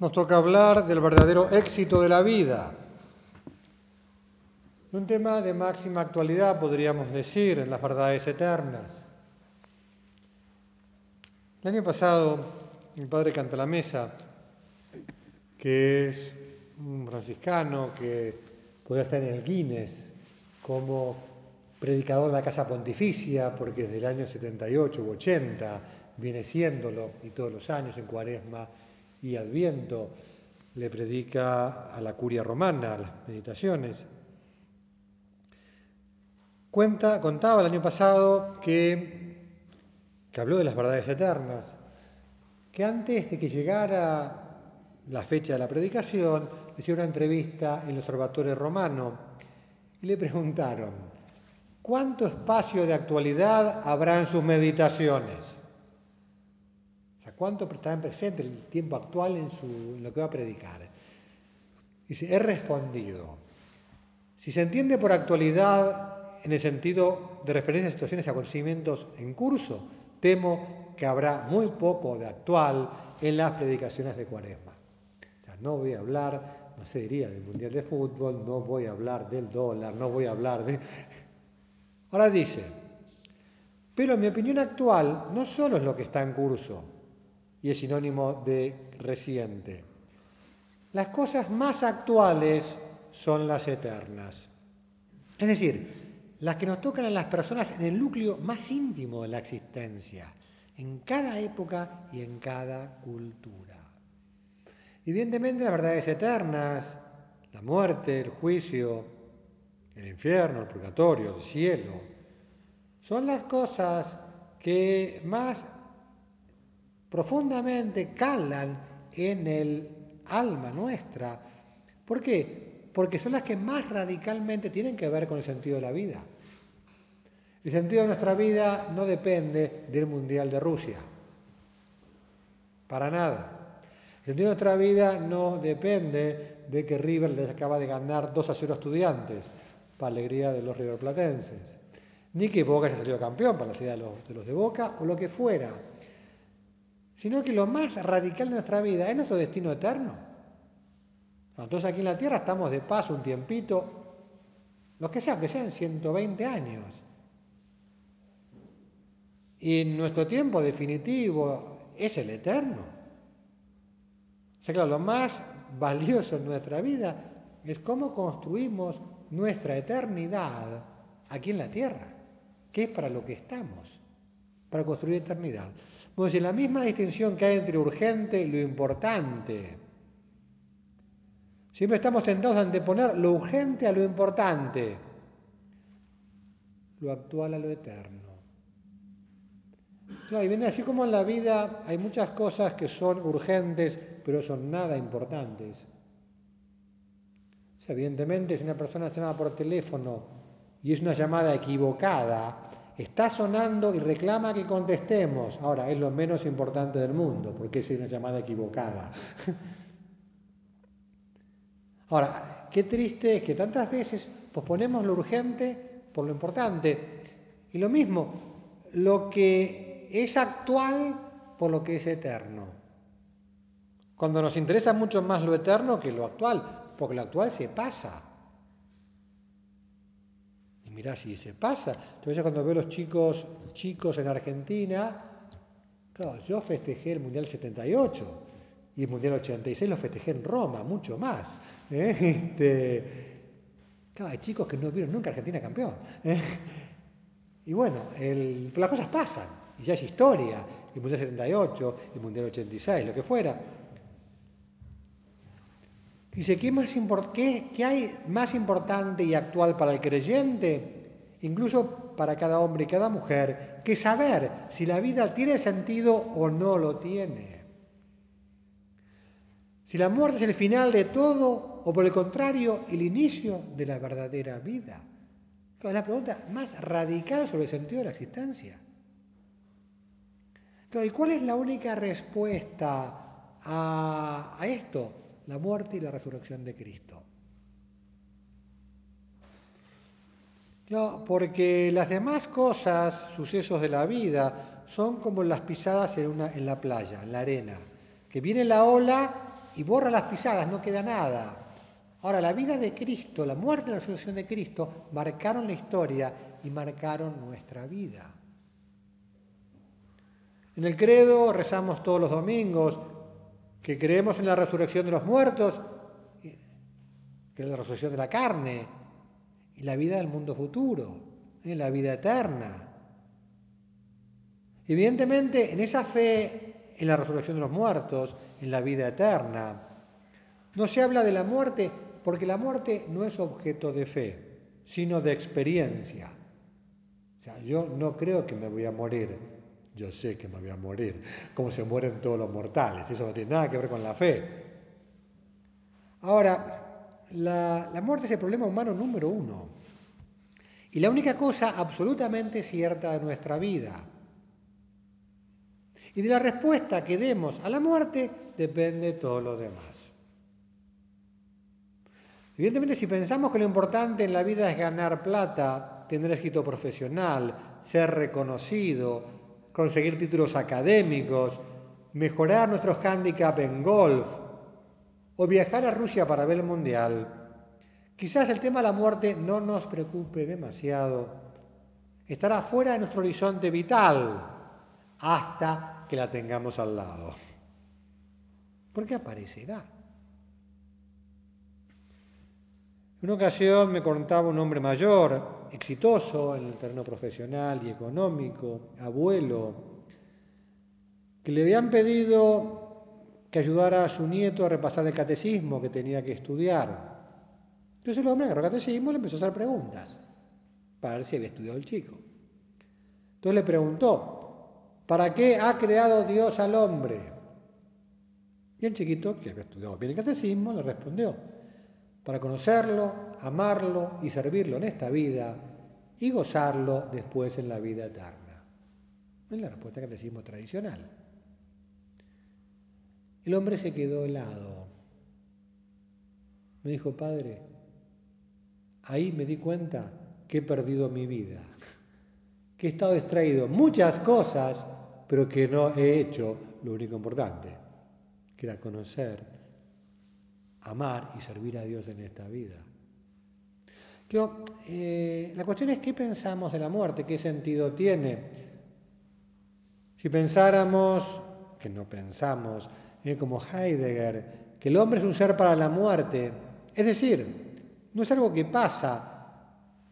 Nos toca hablar del verdadero éxito de la vida. Un tema de máxima actualidad, podríamos decir, en las verdades eternas. El año pasado, mi padre canta la mesa, que es un franciscano que podría estar en el Guinness como predicador de la Casa Pontificia, porque desde el año 78 u 80 viene siéndolo, y todos los años en Cuaresma y Adviento le predica a la curia romana, las meditaciones. Cuenta, contaba el año pasado que, que habló de las verdades eternas, que antes de que llegara la fecha de la predicación, le hicieron una entrevista en el Observatorio Romano y le preguntaron, ¿cuánto espacio de actualidad habrá en sus meditaciones? ¿Cuánto en presente el tiempo actual en, su, en lo que va a predicar? Dice, he respondido. Si se entiende por actualidad en el sentido de referencia a situaciones y acontecimientos en curso, temo que habrá muy poco de actual en las predicaciones de Cuaresma. O sea, no voy a hablar, no se diría, del Mundial de Fútbol, no voy a hablar del dólar, no voy a hablar de... Ahora dice, pero mi opinión actual no solo es lo que está en curso, y es sinónimo de reciente. Las cosas más actuales son las eternas. Es decir, las que nos tocan a las personas en el núcleo más íntimo de la existencia, en cada época y en cada cultura. Evidentemente las verdades eternas, la muerte, el juicio, el infierno, el purgatorio, el cielo, son las cosas que más profundamente calan en el alma nuestra. ¿Por qué? Porque son las que más radicalmente tienen que ver con el sentido de la vida. El sentido de nuestra vida no depende del Mundial de Rusia. Para nada. El sentido de nuestra vida no depende de que River les acaba de ganar 2 a 0 estudiantes, para alegría de los riverplatenses. Ni que Boca haya salido campeón, para la alegría de los de Boca, o lo que fuera sino que lo más radical de nuestra vida es nuestro destino eterno. Entonces aquí en la tierra estamos de paso un tiempito, los que sean, que sean 120 años. Y nuestro tiempo definitivo es el eterno. O sea, claro, lo más valioso en nuestra vida es cómo construimos nuestra eternidad aquí en la tierra, que es para lo que estamos, para construir eternidad. Pues en la misma distinción que hay entre urgente y lo importante. Siempre estamos tentados a anteponer lo urgente a lo importante, lo actual a lo eterno. Y viene así como en la vida hay muchas cosas que son urgentes, pero son nada importantes. evidentemente, si una persona llama por teléfono y es una llamada equivocada, Está sonando y reclama que contestemos. Ahora, es lo menos importante del mundo, porque es una llamada equivocada. Ahora, qué triste es que tantas veces posponemos lo urgente por lo importante. Y lo mismo, lo que es actual por lo que es eterno. Cuando nos interesa mucho más lo eterno que lo actual, porque lo actual se pasa. Mirá si se pasa. Entonces cuando veo los chicos, chicos en Argentina, claro, yo festejé el Mundial 78 y el Mundial 86 lo festejé en Roma, mucho más. ¿eh? Este, claro, hay chicos que no vieron nunca Argentina campeón. ¿eh? Y bueno, las cosas pasan, y ya es historia, el Mundial 78, el Mundial 86, lo que fuera. Dice, ¿qué, qué, ¿qué hay más importante y actual para el creyente? Incluso para cada hombre y cada mujer que saber si la vida tiene sentido o no lo tiene. Si la muerte es el final de todo o por el contrario el inicio de la verdadera vida. Es la pregunta más radical sobre el sentido de la existencia. ¿Y cuál es la única respuesta a, a esto? La muerte y la resurrección de Cristo. No, porque las demás cosas, sucesos de la vida, son como las pisadas en, una, en la playa, en la arena, que viene la ola y borra las pisadas, no queda nada. Ahora, la vida de Cristo, la muerte y la resurrección de Cristo marcaron la historia y marcaron nuestra vida. En el credo rezamos todos los domingos que creemos en la resurrección de los muertos, que es la resurrección de la carne, y la vida del mundo futuro, en la vida eterna. Evidentemente, en esa fe en la resurrección de los muertos, en la vida eterna, no se habla de la muerte porque la muerte no es objeto de fe, sino de experiencia. O sea, yo no creo que me voy a morir, yo sé que me voy a morir, como se mueren todos los mortales, eso no tiene nada que ver con la fe. Ahora, la, muerte es el problema humano número uno. Y la única cosa absolutamente cierta de nuestra vida. Y de la respuesta que demos a la muerte depende todo lo demás. Evidentemente, si pensamos que lo importante en la vida es ganar plata, tener éxito profesional, ser reconocido, conseguir títulos académicos, mejorar nuestros handicaps en golf, o viajar a Rusia para ver el Mundial, quizás el tema de la muerte no nos preocupe demasiado. Estará fuera de nuestro horizonte vital hasta que la tengamos al lado. Porque aparecerá. En una ocasión me contaba un hombre mayor, exitoso en el terreno profesional y económico, abuelo, que le habían pedido que ayudara a su nieto a repasar el catecismo que tenía que estudiar. Entonces el hombre agarró el catecismo y le empezó a hacer preguntas para ver si había estudiado el chico. Entonces le preguntó, ¿para qué ha creado Dios al hombre? Y el chiquito, que había estudiado bien el catecismo, le respondió, para conocerlo, amarlo y servirlo en esta vida y gozarlo después en la vida eterna. Es la respuesta del catecismo tradicional. El hombre se quedó helado. Me dijo, padre, ahí me di cuenta que he perdido mi vida, que he estado distraído muchas cosas, pero que no he hecho lo único importante, que era conocer, amar y servir a Dios en esta vida. Eh, la cuestión es qué pensamos de la muerte, qué sentido tiene. Si pensáramos, que no pensamos, como Heidegger, que el hombre es un ser para la muerte. Es decir, no es algo que pasa,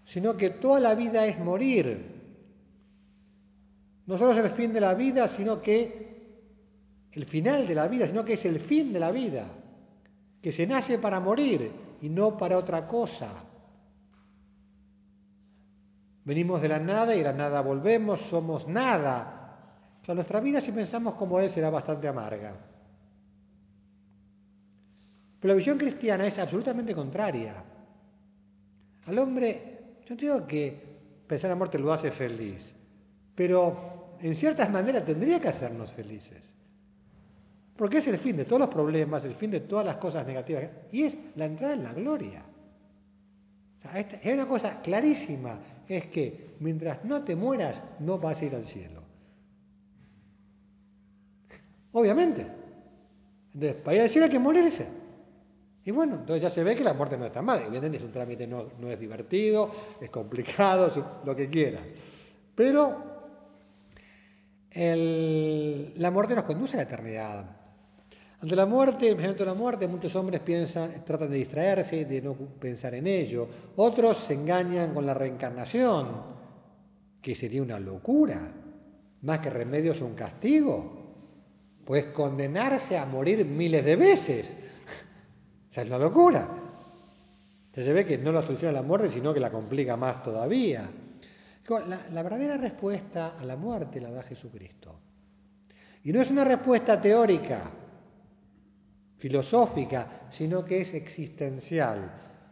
sino que toda la vida es morir. No solo es el fin de la vida, sino que el final de la vida, sino que es el fin de la vida, que se nace para morir y no para otra cosa. Venimos de la nada y de la nada volvemos, somos nada. O nuestra vida, si pensamos como Él, será bastante amarga. Pero la visión cristiana es absolutamente contraria. Al hombre, yo digo que pensar en la muerte lo hace feliz, pero en ciertas maneras tendría que hacernos felices. Porque es el fin de todos los problemas, el fin de todas las cosas negativas, y es la entrada en la gloria. es una cosa clarísima, es que mientras no te mueras, no vas a ir al cielo. Obviamente. Entonces, para ir al cielo hay que morirse. Y bueno, entonces ya se ve que la muerte no está mal. Evidentemente es un trámite, no, no es divertido, es complicado, lo que quiera. Pero la muerte nos conduce a la eternidad. Ante la muerte, el de la muerte, muchos hombres piensan, tratan de distraerse, de no pensar en ello. Otros se engañan con la reencarnación, que sería una locura. Más que remedio es un castigo. Pues condenarse a morir miles de veces es la locura. se ve que no la soluciona la muerte, sino que la complica más todavía. La, la verdadera respuesta a la muerte la da Jesucristo. Y no es una respuesta teórica, filosófica, sino que es existencial.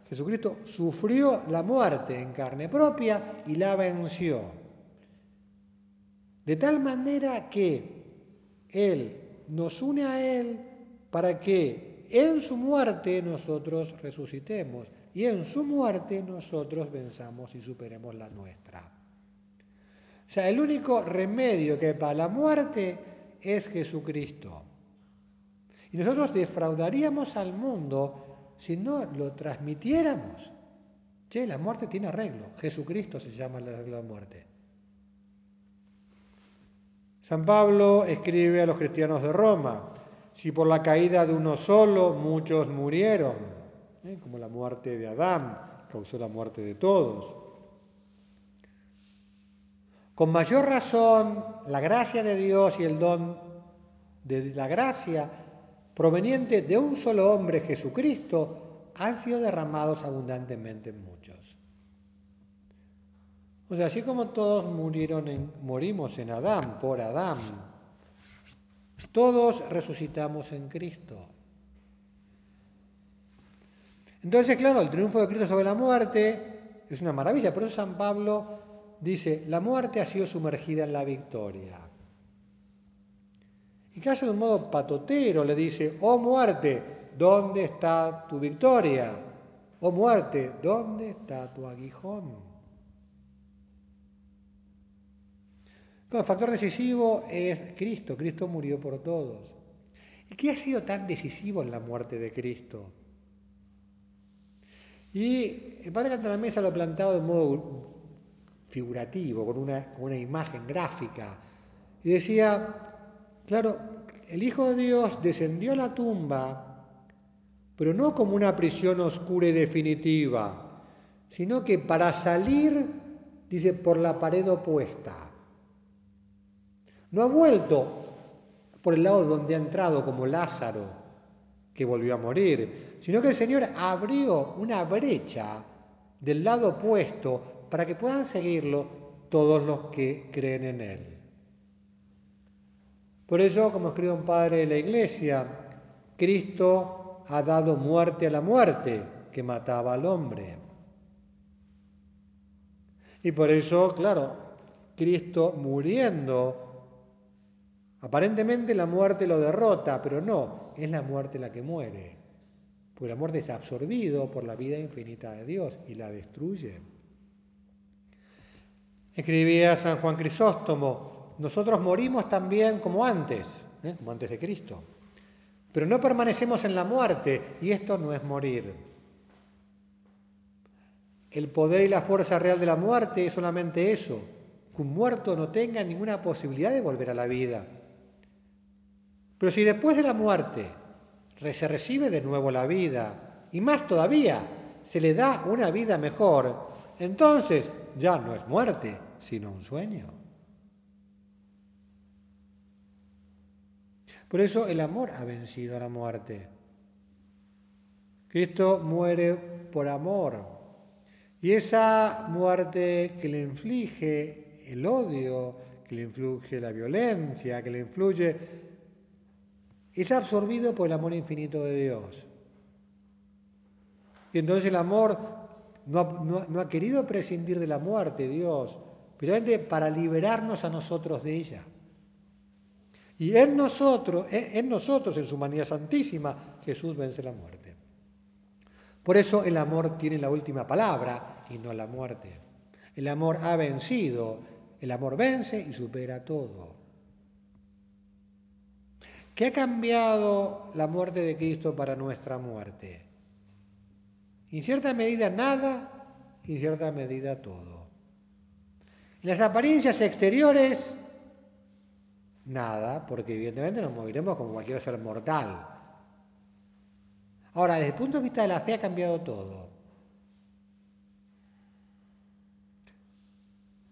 Jesucristo sufrió la muerte en carne propia y la venció. De tal manera que Él nos une a Él para que en su muerte nosotros resucitemos y en su muerte nosotros venzamos y superemos la nuestra. O sea, el único remedio que hay para la muerte es Jesucristo. Y nosotros defraudaríamos al mundo si no lo transmitiéramos. Che, la muerte tiene arreglo. Jesucristo se llama el arreglo de muerte. San Pablo escribe a los cristianos de Roma, si por la caída de uno solo muchos murieron, ¿eh? como la muerte de Adán causó la muerte de todos. Con mayor razón, la gracia de Dios y el don de la gracia proveniente de un solo hombre, Jesucristo, han sido derramados abundantemente en muchos. O sea, así como todos murieron en, morimos en Adán, por Adán, todos resucitamos en Cristo. Entonces, claro, el triunfo de Cristo sobre la muerte es una maravilla. Por eso San Pablo dice, la muerte ha sido sumergida en la victoria. Y casi de un modo patotero le dice, oh muerte, ¿dónde está tu victoria? Oh muerte, ¿dónde está tu aguijón? el factor decisivo es Cristo. Cristo murió por todos. ¿Y qué ha sido tan decisivo en la muerte de Cristo? Y el padre Cantalamesa lo ha plantado de modo figurativo, con una, con una imagen gráfica. Y decía, claro, el Hijo de Dios descendió a la tumba, pero no como una prisión oscura y definitiva, sino que para salir, dice, por la pared opuesta. No ha vuelto por el lado donde ha entrado como Lázaro, que volvió a morir, sino que el Señor abrió una brecha del lado opuesto para que puedan seguirlo todos los que creen en Él. Por eso, como escribe un padre de la Iglesia, Cristo ha dado muerte a la muerte que mataba al hombre. Y por eso, claro, Cristo muriendo Aparentemente la muerte lo derrota, pero no, es la muerte la que muere. Porque la muerte es absorbido por la vida infinita de Dios y la destruye. Escribía San Juan Crisóstomo, nosotros morimos también como antes, ¿eh? como antes de Cristo. Pero no permanecemos en la muerte y esto no es morir. El poder y la fuerza real de la muerte es solamente eso, que un muerto no tenga ninguna posibilidad de volver a la vida. Pero si después de la muerte se recibe de nuevo la vida, y más todavía, se le da una vida mejor, entonces ya no es muerte, sino un sueño. Por eso el amor ha vencido a la muerte. Cristo muere por amor. Y esa muerte que le inflige el odio, que le inflige la violencia, que le influye es absorbido por el amor infinito de Dios. Y entonces el amor no ha, querido prescindir de la muerte, Dios, pero para liberarnos a nosotros de ella. Y en nosotros, en nosotros, en su humanidad santísima, Jesús vence la muerte. Por eso el amor tiene la última palabra y no la muerte. El amor ha vencido, el amor vence y supera todo. ¿Qué ha cambiado la muerte de Cristo para nuestra muerte? En cierta medida nada, en cierta medida todo. En las apariencias exteriores, nada, porque evidentemente nos moriremos como cualquier ser mortal. Ahora, desde el punto de vista de la fe ha cambiado todo.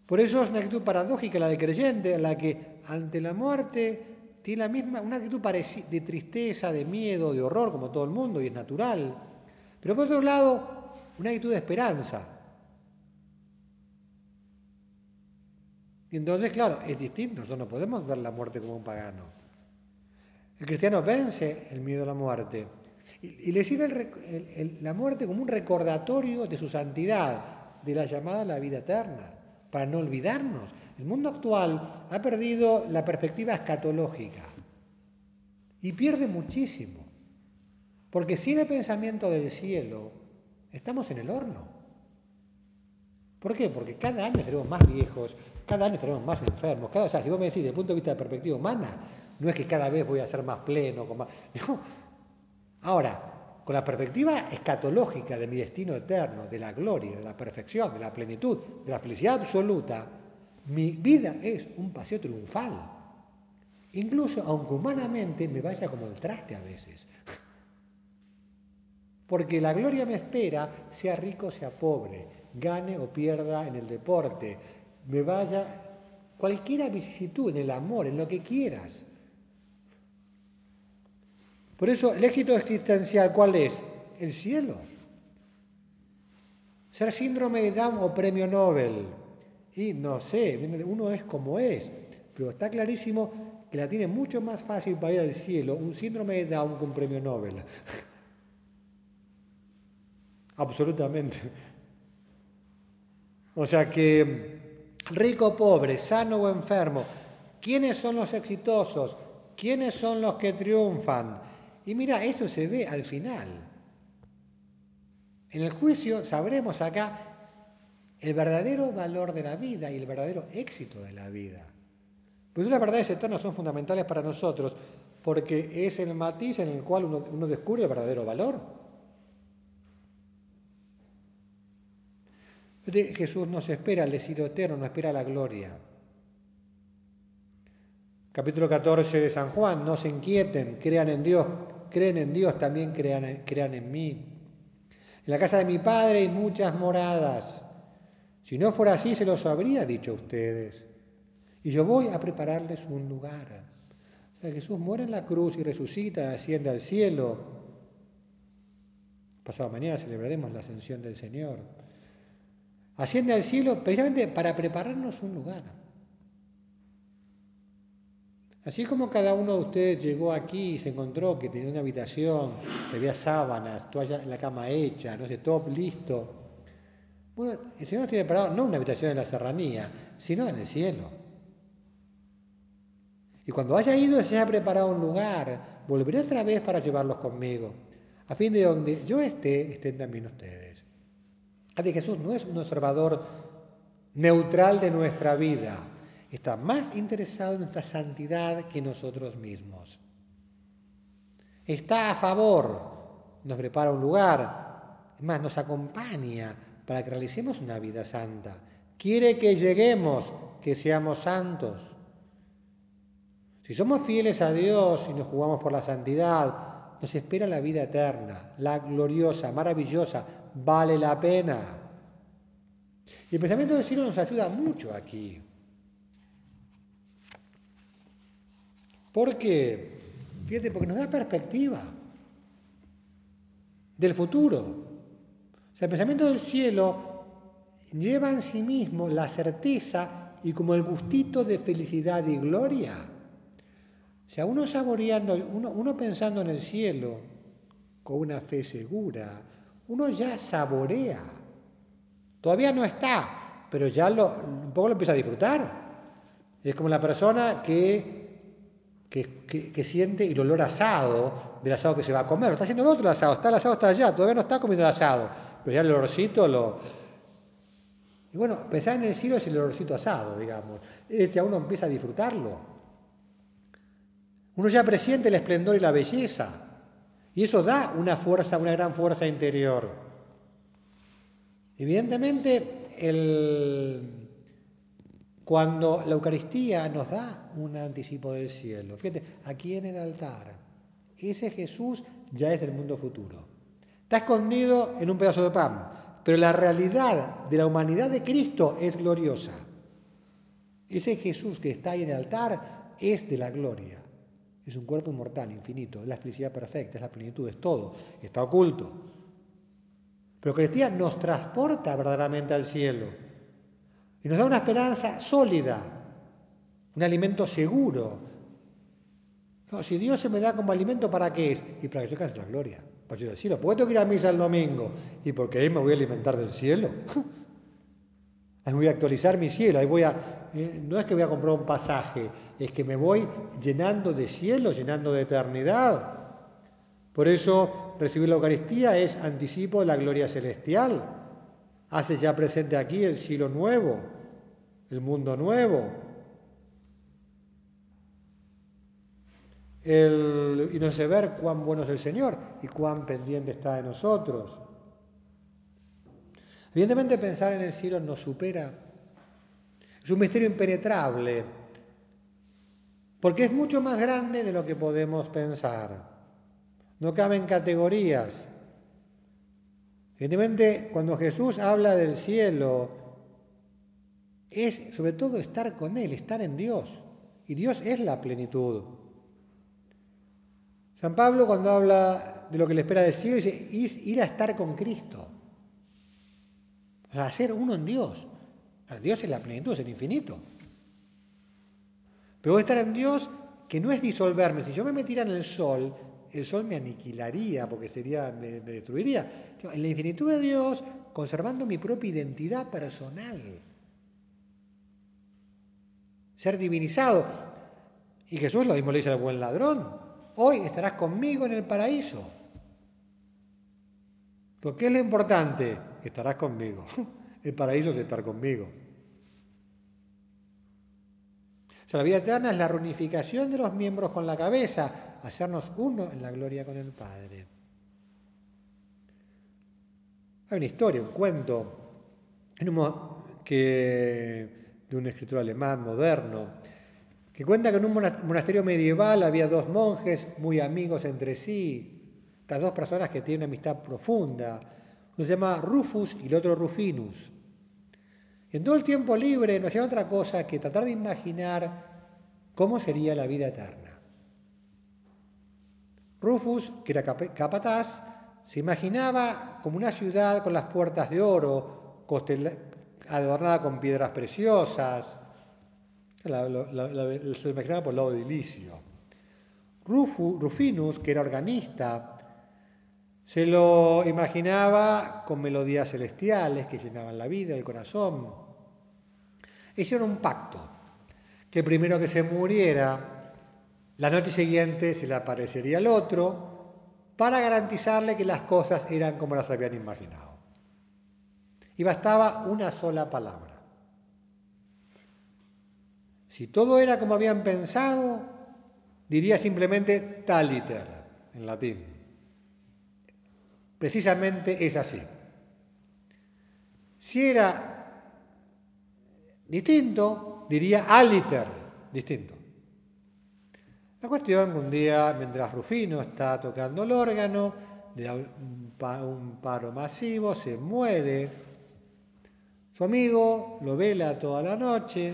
Por eso es una actitud paradójica la de creyente, en la que ante la muerte tiene la misma, una actitud de tristeza, de miedo, de horror, como todo el mundo, y es natural. Pero por otro lado, una actitud de esperanza. Entonces, claro, es distinto. Nosotros no podemos ver la muerte como un pagano. El cristiano vence el miedo a la muerte y, le sirve la muerte como un recordatorio de su santidad, de la llamada a la vida eterna, para no olvidarnos. El mundo actual ha perdido la perspectiva escatológica y pierde muchísimo, porque sin el pensamiento del cielo estamos en el horno. ¿Por qué? Porque cada año seremos más viejos, cada año seremos más enfermos. Cada, o sea, si vos me decís desde el punto de vista de perspectiva humana, no es que cada vez voy a ser más pleno, con más... Ahora, con la perspectiva escatológica de mi destino eterno, de la gloria, de la perfección, de la plenitud, de la felicidad absoluta, mi vida es un paseo triunfal. Incluso aunque humanamente me vaya como el traste a veces. Porque la gloria me espera, sea rico, sea pobre, gane o pierda en el deporte, me vaya cualquier vicisitud, en el amor, en lo que quieras. Por eso, el éxito existencial, ¿cuál es? El cielo. Ser síndrome de Down o premio Nobel. Y no sé, uno es como es, pero está clarísimo que la tiene mucho más fácil para ir al cielo un síndrome de Down que un premio Nobel. Absolutamente. O sea que rico pobre, sano o enfermo, ¿quiénes son los exitosos? ¿Quiénes son los que triunfan? Y mira, eso se ve al final. En el juicio sabremos acá el verdadero valor de la vida y el verdadero éxito de la vida. Pues las verdades eternas son fundamentales para nosotros porque es el matiz en el cual uno, descubre el verdadero valor. Jesús nos espera el desierto eterno, nos espera la gloria. Capítulo 14 de San Juan, no se inquieten, crean en Dios, creen en Dios, también crean, crean en mí. En la casa de mi Padre hay muchas moradas. Si no fuera así, se los habría dicho a ustedes. Y yo voy a prepararles un lugar. O sea, Jesús muere en la cruz y resucita, asciende al cielo. Pasado mañana celebraremos la ascensión del Señor. Asciende al cielo precisamente para prepararnos un lugar. Así como cada uno de ustedes llegó aquí y se encontró que tenía una habitación, había sábanas, toalla la cama hecha, no sé, todo listo. Bueno, el Señor nos tiene preparado no una habitación en la serranía, sino en el cielo. Y cuando haya ido, se haya preparado un lugar, volveré otra vez para llevarlos conmigo, a fin de donde yo esté, estén también ustedes. Así Jesús no es un observador neutral de nuestra vida, está más interesado en nuestra santidad que nosotros mismos. Está a favor, nos prepara un lugar, más nos acompaña para que realicemos una vida santa. Quiere que lleguemos, que seamos santos. Si somos fieles a Dios y nos jugamos por la santidad, nos espera la vida eterna, la gloriosa, maravillosa, vale la pena. Y el pensamiento del cielo nos ayuda mucho aquí. Porque, fíjate, porque nos da perspectiva del futuro. O sea, el pensamiento del cielo lleva en sí mismo la certeza y como el gustito de felicidad y gloria. O sea, uno saboreando, uno, uno pensando en el cielo con una fe segura, uno ya saborea. Todavía no está, pero ya lo, un poco lo empieza a disfrutar. Es como la persona que que, siente el olor asado del asado que se va a comer. Lo está haciendo el otro asado, está el asado está allá, todavía no está comiendo el asado, pero ya el olorcito lo... Y bueno, pensar en el cielo es el olorcito asado, digamos. Es ya uno empieza a disfrutarlo. Uno ya presiente el esplendor y la belleza. Y eso da una fuerza, una gran fuerza interior. Evidentemente, el, cuando la Eucaristía nos da un anticipo del cielo, fíjate, aquí en el altar, ese Jesús ya es del mundo futuro. Está escondido en un pedazo de pan, pero la realidad de la humanidad de Cristo es gloriosa. Ese Jesús que está ahí en el altar es de la gloria. Es un cuerpo inmortal, infinito, es la felicidad perfecta, es la plenitud, es todo, está oculto. Pero Eucaristía nos transporta verdaderamente al cielo y nos da una esperanza sólida, un alimento seguro. si Dios se me da como alimento, ¿para qué es? Y para que yo alcance la gloria, para yo cielo. ¿Por qué tengo que ir a misa el domingo? Y porque ahí me voy a alimentar del cielo. Ahí voy a actualizar mi cielo, ahí voy a... Eh, no es que voy a comprar un pasaje, es que me voy llenando de cielo, llenando de eternidad. Por eso recibir la Eucaristía es anticipo de la gloria celestial. Hace ya presente aquí el cielo nuevo, el mundo nuevo. y nos hace ver cuán bueno es el Señor y cuán pendiente está de nosotros. Evidentemente pensar en el cielo nos supera. Es un misterio impenetrable, porque es mucho más grande de lo que podemos pensar. No caben categorías. Evidentemente, cuando Jesús habla del cielo, es sobre todo estar con Él, estar en Dios. Y Dios es la plenitud. San Pablo cuando habla de lo que le espera del cielo, dice ir a estar con Cristo. O sea, ser uno en Dios. Dios es la plenitud, es el infinito. Pero estar en Dios que no es disolverme. Si yo me metiera en el sol, el sol me aniquilaría porque sería, me, destruiría. En la infinitud de Dios, conservando mi propia identidad personal. Ser divinizado. Y Jesús lo mismo le dice al buen ladrón. Hoy estarás conmigo en el paraíso. ¿Qué es lo importante? Estarás conmigo. El paraíso es estar conmigo. La vida eterna es la reunificación de los miembros con la cabeza, hacernos uno en la gloria con el Padre. Hay una historia, un cuento que, de un escritor alemán moderno, que cuenta que en un monasterio medieval había dos monjes muy amigos entre sí, estas dos personas que tienen una amistad profunda. Uno se llama Rufus y el otro Rufinus. En todo el tiempo libre no hacían otra cosa que tratar de imaginar cómo sería la vida eterna. Rufus, que era capataz, se imaginaba como una ciudad con las puertas de oro, adornada con piedras preciosas. se imaginaba por el lado edilicio. Rufinus, que era organista, se lo imaginaba con melodías celestiales que llenaban la vida, el corazón. Hicieron un pacto, que primero que se muriera la noche siguiente se le aparecería el otro para garantizarle que las cosas eran como las habían imaginado. Y bastaba una sola palabra. Si todo era como habían pensado, diría simplemente taliter en latín. Precisamente es así. Si era distinto, diría aliter, distinto. La cuestión un día, mientras Rufino está tocando el órgano, da un, paro masivo, se muere. Su amigo lo vela toda la noche,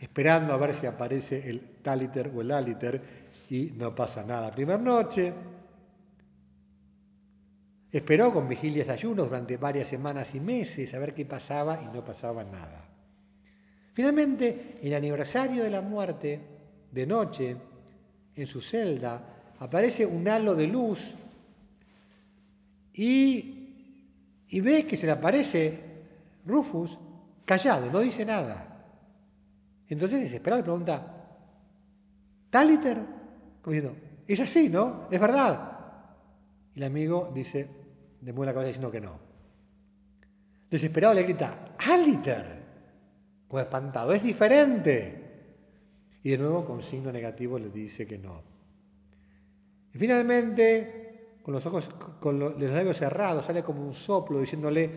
esperando a ver si aparece el taliter o el aliter, y no pasa nada. Primera noche, esperó con vigilias ayunos durante varias semanas y meses a ver qué pasaba y no pasaba nada. Finalmente, el aniversario de la muerte, de noche, en su celda, aparece un halo de luz y, y ve que se le aparece Rufus callado, no dice nada. Entonces desesperado le pregunta, ¿Taliter? Como diciendo, es así, ¿no? Es verdad. Y el amigo dice, demueve la cabeza diciendo que no. Desesperado le grita, Aliter, como espantado, es diferente. Y de nuevo con signo negativo le dice que no. Y finalmente, con los ojos, con los, labios cerrados, sale como un soplo diciéndole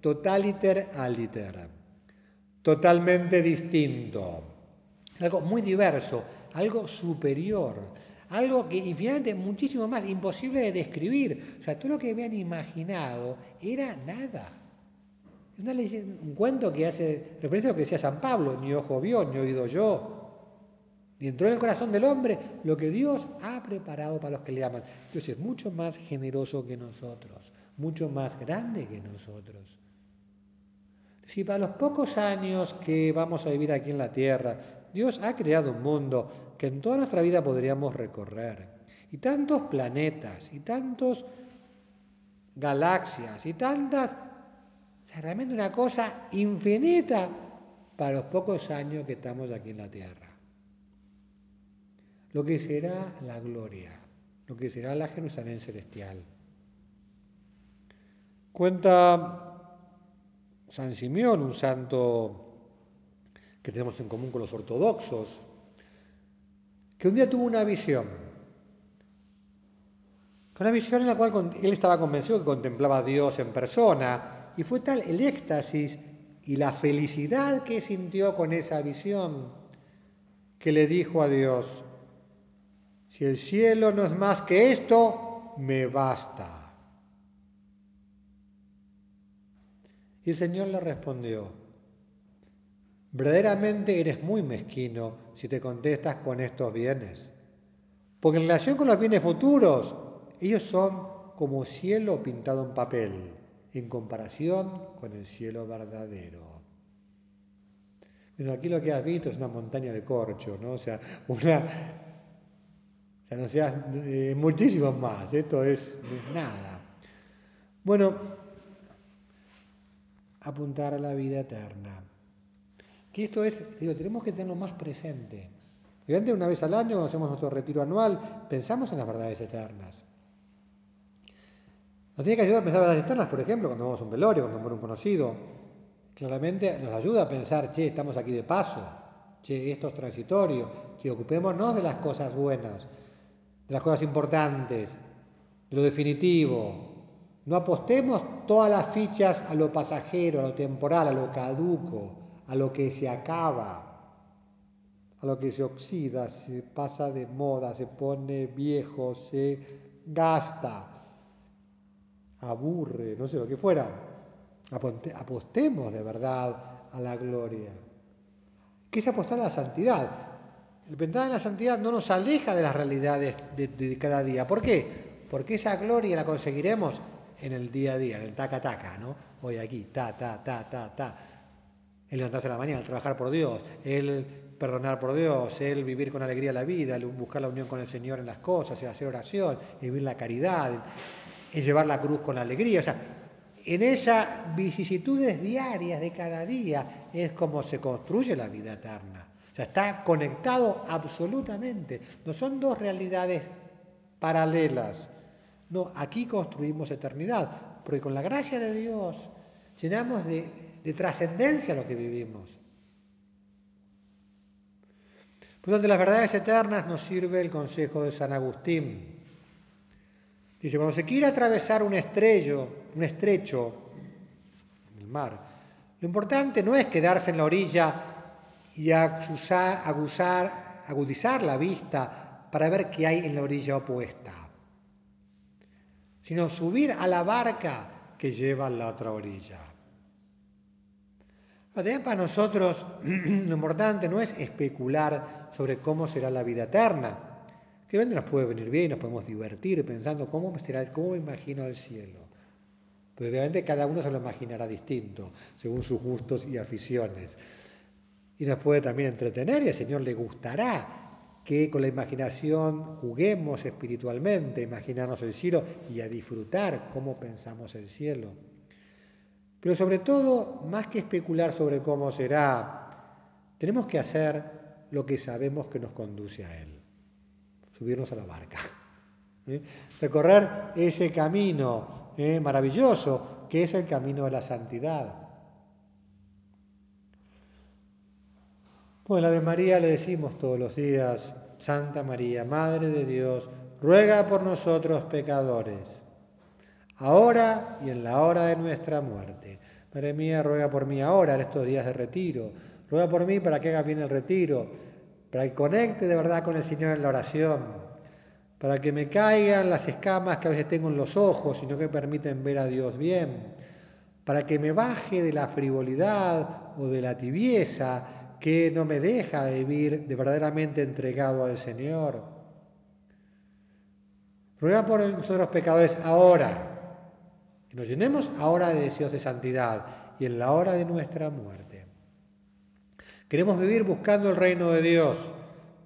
totaliter aliter, totalmente distinto, algo muy diverso, algo superior, algo que infinitamente muchísimo más imposible de describir. O sea, todo lo que habían imaginado era nada. Una un cuento que hace referencia a lo que decía San Pablo, ni ojo vio, ni oído yo, y entró en el corazón del hombre lo que Dios ha preparado para los que le aman. Dios es mucho más generoso que nosotros, mucho más grande que nosotros. Si para los pocos años que vamos a vivir aquí en la tierra Dios ha creado un mundo que en toda nuestra vida podríamos recorrer. Y tantos planetas, y tantos galaxias, y tantas... realmente una cosa infinita para los pocos años que estamos aquí en la Tierra. Lo que será la gloria, lo que será la Jerusalén celestial. Cuenta San Simeón, un santo que tenemos en común con los ortodoxos, que un día tuvo una visión. Una visión en la cual él estaba convencido que contemplaba a Dios en persona y fue tal el éxtasis y la felicidad que sintió con esa visión, que le dijo a Dios, si el cielo no es más que esto, me basta. Y el Señor le respondió, verdaderamente eres muy mezquino si te contestas con estos bienes, porque en relación con los bienes futuros, ellos son como cielo pintado en papel en comparación con el cielo verdadero. Bueno, aquí lo que has visto es una montaña de corcho, ¿no? O sea, una, o sea, no sea, eh, más, esto es, es nada. Bueno, apuntar a la vida eterna. Que esto es, digo, tenemos que tenerlo más presente. Obviamente una vez al año, cuando hacemos nuestro retiro anual, pensamos en las verdades eternas. Nos tiene que ayudar a pensar verdades eternas, por ejemplo, cuando vamos a un velorio, cuando muere un conocido. Claramente nos ayuda a pensar, che, estamos aquí de paso, che, esto es transitorio, que ocupémonos de las cosas buenas, de las cosas importantes, de lo definitivo. No apostemos todas las fichas a lo pasajero, a lo temporal, a lo caduco, a lo que se acaba, a lo que se oxida, se pasa de moda, se pone viejo, se gasta aburre, no sé lo que fuera. Apostemos de verdad a la gloria. ¿Qué es apostar a la santidad? El pensar en la santidad no nos aleja de las realidades de, cada día. ¿Por qué? Porque esa gloria la conseguiremos en el día a día, en el taca taca, ¿no? Hoy aquí, ta, ta, ta, ta, ta. El levantarse la mañana, el trabajar por Dios, el perdonar por Dios, el vivir con alegría la vida, el buscar la unión con el Señor en las cosas, el hacer oración, vivir la caridad, es llevar la cruz con alegría. O sea, en esas vicisitudes diarias de cada día es como se construye la vida eterna. O sea, está conectado absolutamente. No son dos realidades paralelas. No, aquí construimos eternidad, porque con la gracia de Dios llenamos de, de trascendencia lo que vivimos. Por donde las verdades eternas nos sirve el consejo de San Agustín. Dice, cuando se quiere atravesar un estrello, un estrecho, en el mar, lo importante no es quedarse en la orilla y agudizar la vista para ver qué hay en la orilla opuesta, sino subir a la barca que lleva a la otra orilla. Para nosotros lo importante no es especular sobre cómo será la vida eterna, que nos puede venir bien, nos podemos divertir pensando cómo será, cómo me imagino el cielo. Pero obviamente cada uno se lo imaginará distinto, según sus gustos y aficiones. Y nos puede también entretener y al Señor le gustará que con la imaginación juguemos espiritualmente, imaginarnos el cielo y a disfrutar cómo pensamos el cielo. Pero sobre todo, más que especular sobre cómo será, tenemos que hacer lo que sabemos que nos conduce a Él subirnos a la barca. ¿eh? Recorrer ese camino ¿eh? maravilloso que es el camino de la santidad. Pues la de María le decimos todos los días, Santa María, Madre de Dios, ruega por nosotros pecadores, ahora y en la hora de nuestra muerte. Madre mía, ruega por mí ahora en estos días de retiro. Ruega por mí para que haga bien el retiro para que conecte de verdad con el Señor en la oración, para que me caigan las escamas que a veces tengo en los ojos y no me permiten ver a Dios bien, para que me baje de la frivolidad o de la tibieza que no me deja vivir de verdaderamente entregado al Señor. Ruega por nosotros pecadores ahora, que nos llenemos ahora de deseos de santidad y en la hora de nuestra muerte Queremos vivir buscando el reino de Dios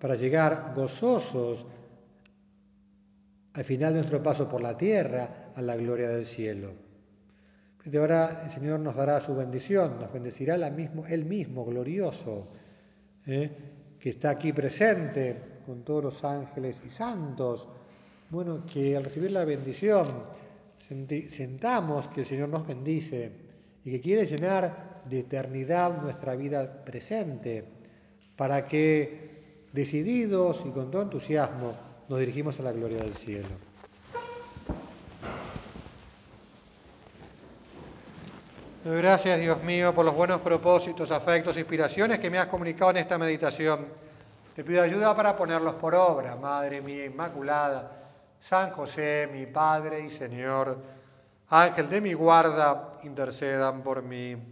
para llegar gozosos al final de nuestro paso por la tierra a la gloria del cielo. De ahora el Señor nos dará su bendición, nos bendecirá mismo, Él mismo, glorioso, ¿eh? que está aquí presente con todos los ángeles y santos. Bueno, que al recibir la bendición sentamos que el Señor nos bendice y que quiere llenar de eternidad nuestra vida presente para que decididos y con todo entusiasmo nos dirigimos a la gloria del cielo. Gracias, Dios mío, por los buenos propósitos, afectos, inspiraciones que me has comunicado en esta meditación. Te pido ayuda para ponerlos por obra, Madre mía Inmaculada, San José, mi Padre y Señor, Ángel de mi guarda, intercedan por mí.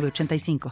85